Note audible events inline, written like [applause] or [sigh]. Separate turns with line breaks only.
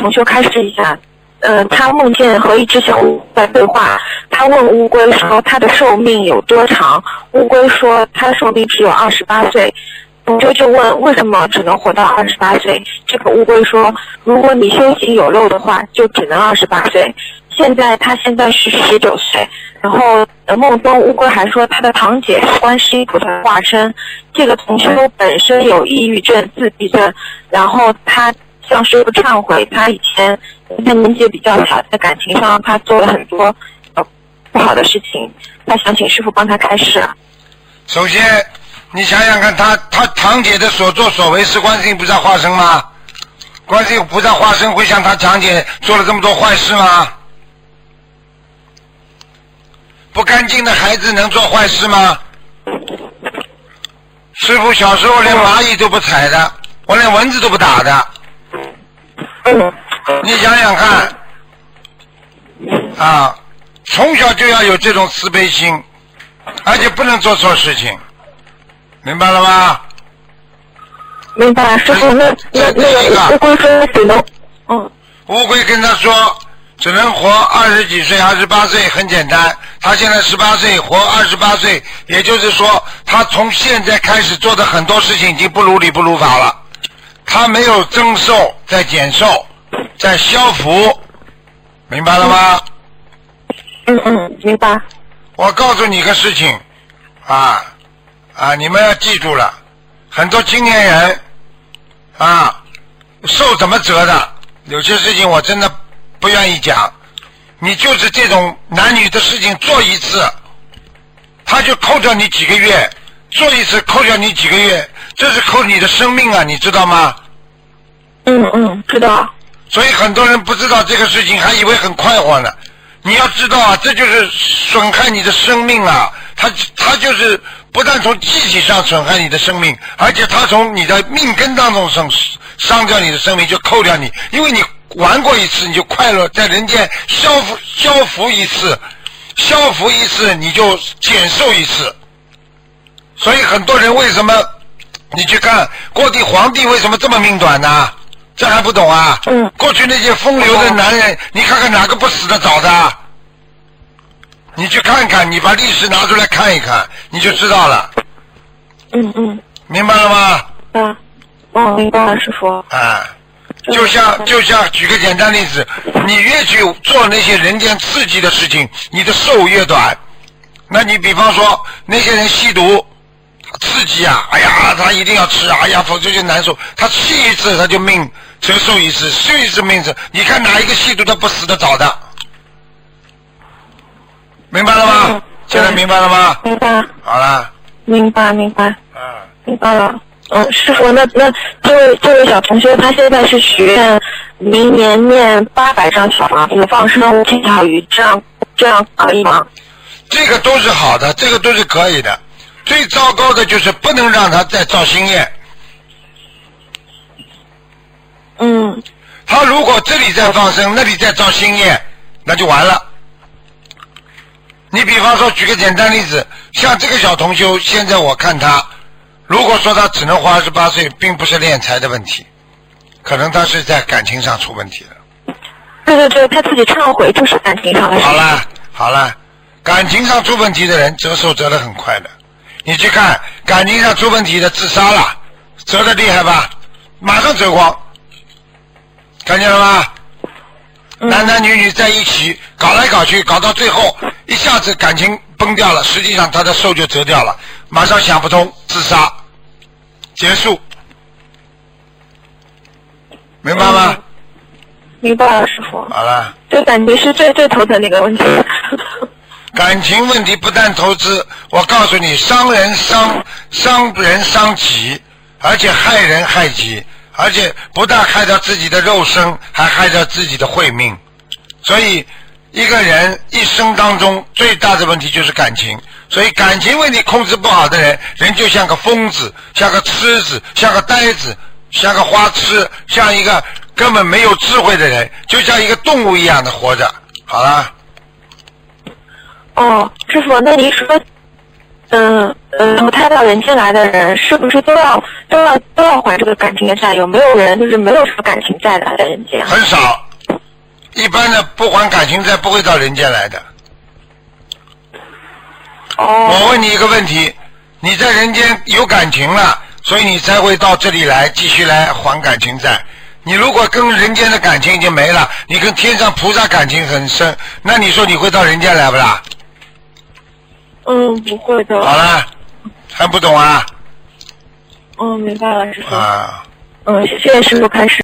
同修开示一下。呃，他梦见和一只小乌在对话，他问乌龟说他的寿命有多长？乌龟说他的寿命只有二十八岁。同修就问为什么只能活到二十八岁？这个乌龟说，如果你修行有漏的话，就只能二十八岁。现在他现在是十九岁，然后梦中乌龟还说他的堂姐是观世音菩萨化身。这个同修本身有抑郁症、自闭症，然后他向师傅忏悔，他以前他年纪比较小，在感情上他做了很多呃不好的事情，他想请师傅帮他开示。
首先，你想想看，他他堂姐的所作所为是观世音菩萨化身吗？观世音菩萨化身会像他堂姐做了这么多坏事吗？不干净的孩子能做坏事吗？师傅小时候连蚂蚁都不踩的，我连蚊子都不打的。
嗯 [laughs]
你想想看，啊，从小就要有这种慈悲心，而且不能做错事情，明白了吗？
明白，师傅，那那那个乌龟说只能，嗯
乌龟跟他说，只能活二十几岁，二十八岁，很简单。他现在十八岁，活二十八岁，也就是说，他从现在开始做的很多事情已经不如理不如法了。他没有增寿，在减寿，在消福，明白了吗？
嗯嗯，明白。
我告诉你个事情，啊啊，你们要记住了，很多青年人啊，寿怎么折的？有些事情我真的不愿意讲。你就是这种男女的事情做一次，他就扣掉你几个月；做一次扣掉你几个月，这是扣你的生命啊，你知道吗？
嗯嗯，知道。
所以很多人不知道这个事情，还以为很快活呢。你要知道啊，这就是损害你的生命啊！它它就是不但从机体上损害你的生命，而且它从你的命根当中伤伤掉你的生命，就扣掉你，因为你玩过一次，你就快乐，在人间消福消福一次，消福一次你就减寿一次。所以很多人为什么你去看过帝皇帝为什么这么命短呢？这还不懂啊？
嗯
过去那些风流的男人，你看看哪个不死的早的？你去看看，你把历史拿出来看一看，你就知道了，
嗯嗯，
明白了吗？
嗯，哦，明白了，师傅。
啊，就像就像举个简单例子，你越去做那些人间刺激的事情，你的寿越短。那你比方说那些人吸毒，刺激啊，哎呀，他一定要吃啊，哎呀，否则就难受。他吸一次他就命折寿一次，吸一次命折。你看哪一个吸毒他不死的早的？明白了吗
嗯？
现在明白了吗？
明白，
好了，
明白，明白，
嗯，
明白了。嗯，师傅，那那这位这位小同学，他现在是许愿明年念八百张小房子，放生五千条鱼，这样这样可以吗？
这个都是好的，这个都是可以的。最糟糕的就是不能让他再造新业。
嗯
他如果这里在放生，那里再造新业，那就完了。你比方说，举个简单例子，像这个小同修，现在我看他，如果说他只能活二十八岁，并不是敛财的问题，可能他是在感情上出问题了。
对对对，他自己忏悔就是感情上。
好了好了，感情上出问题的人折寿折得很快的，你去看感情上出问题的自杀了，折的厉害吧？马上折光，看见了吗？男男女女在一起搞来搞去，搞到最后一下子感情崩掉了，实际上他的寿就折掉了，马上想不通自杀，结束，明白吗？
明白了，师傅。
好了。
就感觉是最最头疼的一个问题。
感情问题不但投资，我告诉你，伤人伤伤人伤己，而且害人害己，而且不但害到自己的肉身，还害到自己的慧命。所以，一个人一生当中最大的问题就是感情。所以，感情问题控制不好的人，人就像个疯子，像个痴子，像个呆子，像个花痴，像一个根本没有智慧的人，就像一个动物一样的活着。好了。
哦，师傅，那您说嗯呃投胎到人间来的人，是不是都要都要都要还这个感情的债？有没有人就是没有什么感情债的人间？
很少，一般的不还感情债不会到人间来的。
哦
我问你一个问题，你在人间有感情了，所以你才会到这里来继续来还感情债。你如果跟人间的感情已经没了，你跟天上菩萨感情很深，那你说你会到人间来不啦？
嗯，不会的。
好了，还不懂啊？
嗯，明白了，师傅。
啊。
嗯，谢谢师傅开始。